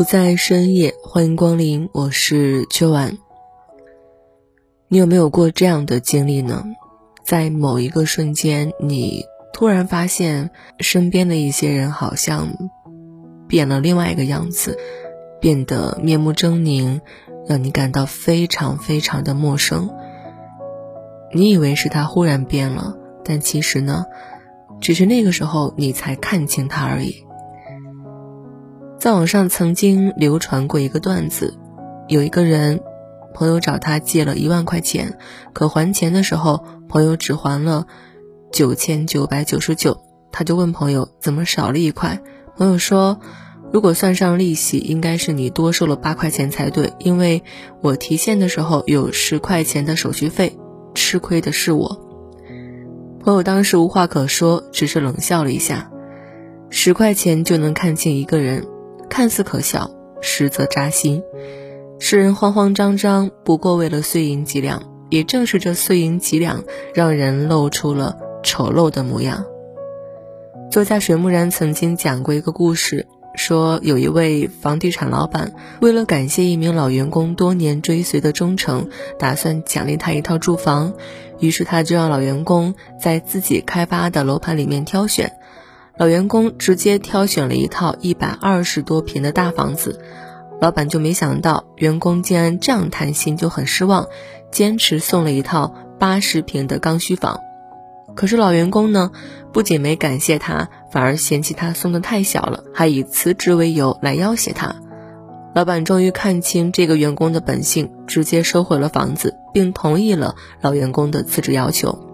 不在深夜，欢迎光临，我是秋晚。你有没有过这样的经历呢？在某一个瞬间，你突然发现身边的一些人好像变了另外一个样子，变得面目狰狞，让你感到非常非常的陌生。你以为是他忽然变了，但其实呢，只是那个时候你才看清他而已。在网上曾经流传过一个段子，有一个人，朋友找他借了一万块钱，可还钱的时候，朋友只还了九千九百九十九，他就问朋友怎么少了一块，朋友说，如果算上利息，应该是你多收了八块钱才对，因为我提现的时候有十块钱的手续费，吃亏的是我。朋友当时无话可说，只是冷笑了一下，十块钱就能看清一个人。看似可笑，实则扎心。世人慌慌张张，不过为了碎银几两。也正是这碎银几两，让人露出了丑陋的模样。作家水木然曾经讲过一个故事，说有一位房地产老板，为了感谢一名老员工多年追随的忠诚，打算奖励他一套住房。于是他就让老员工在自己开发的楼盘里面挑选。老员工直接挑选了一套一百二十多平的大房子，老板就没想到员工竟然这样贪心，就很失望，坚持送了一套八十平的刚需房。可是老员工呢，不仅没感谢他，反而嫌弃他送的太小了，还以辞职为由来要挟他。老板终于看清这个员工的本性，直接收回了房子，并同意了老员工的辞职要求。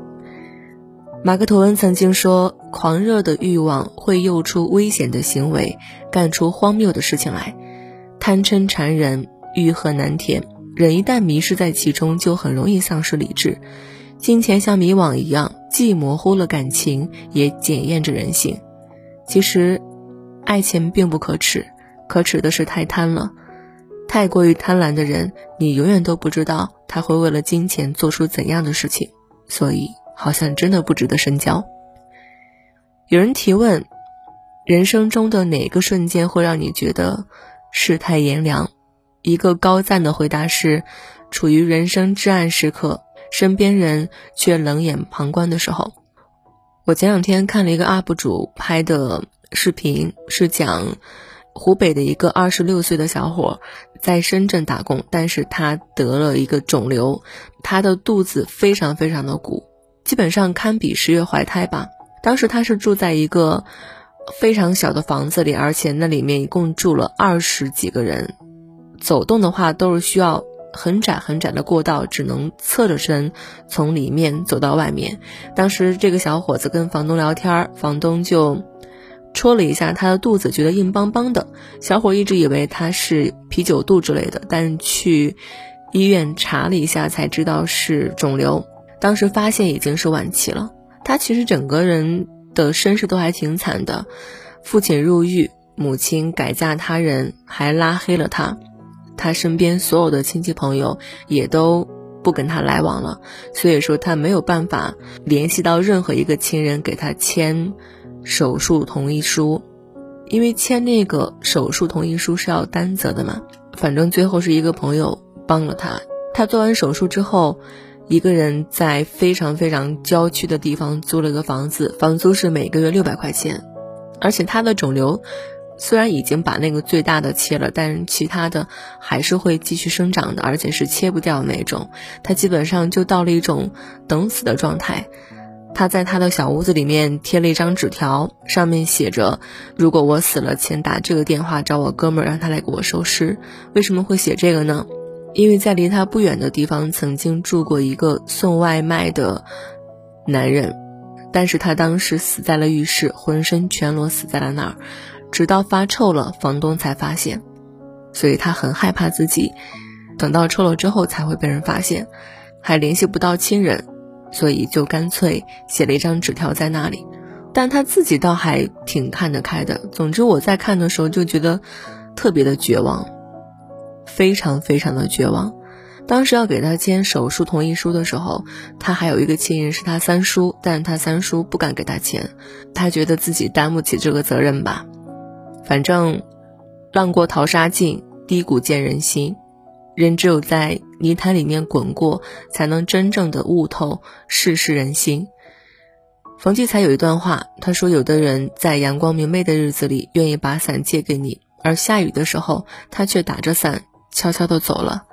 马克吐温曾经说：“狂热的欲望会诱出危险的行为，干出荒谬的事情来。贪嗔缠人，欲壑难填。人一旦迷失在其中，就很容易丧失理智。金钱像迷网一样，既模糊了感情，也检验着人性。其实，爱情并不可耻，可耻的是太贪了。太过于贪婪的人，你永远都不知道他会为了金钱做出怎样的事情。所以。”好像真的不值得深交。有人提问：人生中的哪个瞬间会让你觉得世态炎凉？一个高赞的回答是：处于人生至暗时刻，身边人却冷眼旁观的时候。我前两天看了一个 UP 主拍的视频，是讲湖北的一个二十六岁的小伙在深圳打工，但是他得了一个肿瘤，他的肚子非常非常的鼓。基本上堪比十月怀胎吧。当时他是住在一个非常小的房子里，而且那里面一共住了二十几个人，走动的话都是需要很窄很窄的过道，只能侧着身从里面走到外面。当时这个小伙子跟房东聊天，房东就戳了一下他的肚子，觉得硬邦邦的。小伙一直以为他是啤酒肚之类的，但去医院查了一下，才知道是肿瘤。当时发现已经是晚期了，他其实整个人的身世都还挺惨的，父亲入狱，母亲改嫁他人，还拉黑了他，他身边所有的亲戚朋友也都不跟他来往了，所以说他没有办法联系到任何一个亲人给他签手术同意书，因为签那个手术同意书是要担责的嘛，反正最后是一个朋友帮了他，他做完手术之后。一个人在非常非常郊区的地方租了个房子，房租是每个月六百块钱，而且他的肿瘤虽然已经把那个最大的切了，但是其他的还是会继续生长的，而且是切不掉那种。他基本上就到了一种等死的状态。他在他的小屋子里面贴了一张纸条，上面写着：“如果我死了，请打这个电话找我哥们儿，让他来给我收尸。”为什么会写这个呢？因为在离他不远的地方曾经住过一个送外卖的男人，但是他当时死在了浴室，浑身全裸死在了那儿，直到发臭了，房东才发现，所以他很害怕自己等到臭了之后才会被人发现，还联系不到亲人，所以就干脆写了一张纸条在那里，但他自己倒还挺看得开的。总之我在看的时候就觉得特别的绝望。非常非常的绝望，当时要给他签手术同意书的时候，他还有一个亲人是他三叔，但他三叔不敢给他签，他觉得自己担不起这个责任吧。反正，浪过淘沙尽，低谷见人心，人只有在泥潭里面滚过，才能真正的悟透世事人心。冯骥才有一段话，他说：“有的人在阳光明媚的日子里，愿意把伞借给你，而下雨的时候，他却打着伞。”悄悄的走了。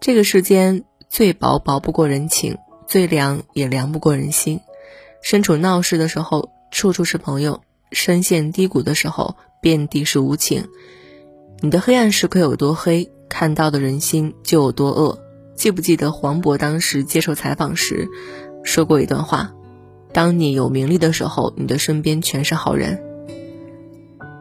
这个世间最薄薄不过人情，最凉也凉不过人心。身处闹市的时候，处处是朋友；深陷低谷的时候，遍地是无情。你的黑暗时刻有多黑，看到的人心就有多恶。记不记得黄渤当时接受采访时说过一段话：“当你有名利的时候，你的身边全是好人。”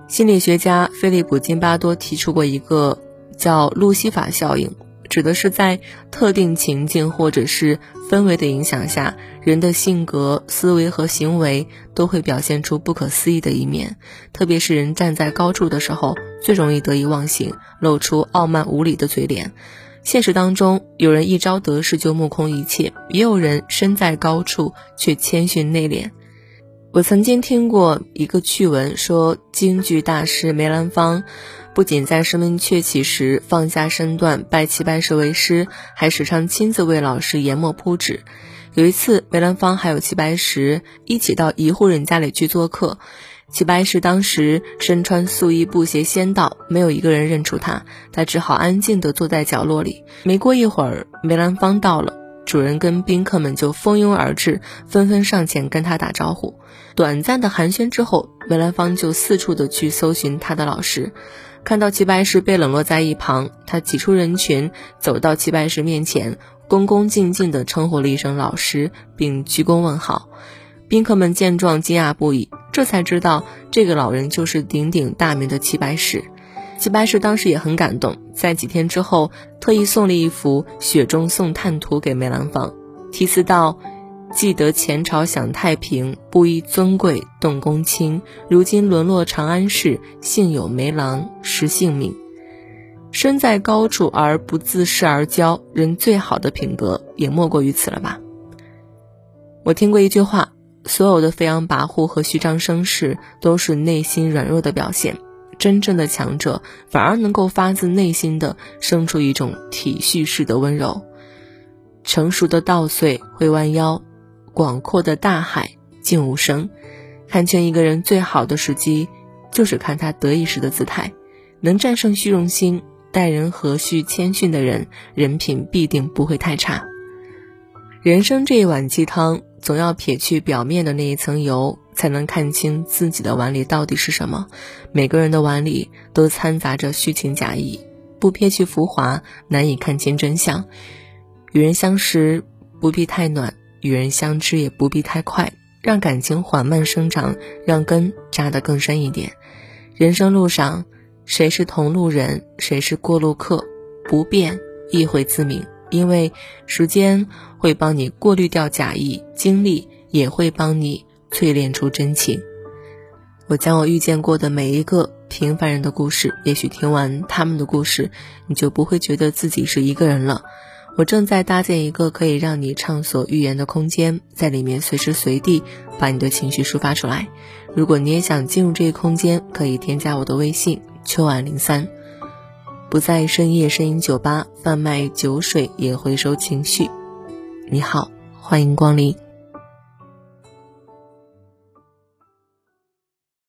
心理学家菲利普·金巴多提出过一个。叫路西法效应，指的是在特定情境或者是氛围的影响下，人的性格、思维和行为都会表现出不可思议的一面。特别是人站在高处的时候，最容易得意忘形，露出傲慢无礼的嘴脸。现实当中，有人一朝得势就目空一切，也有人身在高处却谦逊内敛。我曾经听过一个趣闻，说京剧大师梅兰芳。不仅在声名鹊起时放下身段拜齐白石为师，还时常亲自为老师研墨铺纸。有一次，梅兰芳还有齐白石一起到一户人家里去做客。齐白石当时身穿素衣布鞋先到，没有一个人认出他，他只好安静地坐在角落里。没过一会儿，梅兰芳到了，主人跟宾客们就蜂拥而至，纷纷上前跟他打招呼。短暂的寒暄之后，梅兰芳就四处的去搜寻他的老师。看到齐白石被冷落在一旁，他挤出人群，走到齐白石面前，恭恭敬敬地称呼了一声“老师”，并鞠躬问好。宾客们见状惊讶不已，这才知道这个老人就是鼎鼎大名的齐白石。齐白石当时也很感动，在几天之后，特意送了一幅《雪中送炭图》给梅兰芳，题词道。记得前朝享太平，布衣尊贵，动公卿。如今沦落长安市，幸有梅郎识性命。身在高处而不自恃而骄，人最好的品格也莫过于此了吧？我听过一句话：所有的飞扬跋扈和虚张声势，都是内心软弱的表现。真正的强者，反而能够发自内心的生出一种体恤式的温柔。成熟的稻穗会弯腰。广阔的大海静无声，看清一个人最好的时机，就是看他得意时的姿态。能战胜虚荣心、待人和煦谦逊的人，人品必定不会太差。人生这一碗鸡汤，总要撇去表面的那一层油，才能看清自己的碗里到底是什么。每个人的碗里都掺杂着虚情假意，不撇去浮华，难以看清真相。与人相识，不必太暖。与人相知也不必太快，让感情缓慢生长，让根扎得更深一点。人生路上，谁是同路人，谁是过路客，不变亦会自明。因为时间会帮你过滤掉假意，经历也会帮你淬炼出真情。我将我遇见过的每一个平凡人的故事，也许听完他们的故事，你就不会觉得自己是一个人了。我正在搭建一个可以让你畅所欲言的空间，在里面随时随地把你的情绪抒发出来。如果你也想进入这个空间，可以添加我的微信秋晚零三。不在深夜声音酒吧贩卖酒水，也回收情绪。你好，欢迎光临。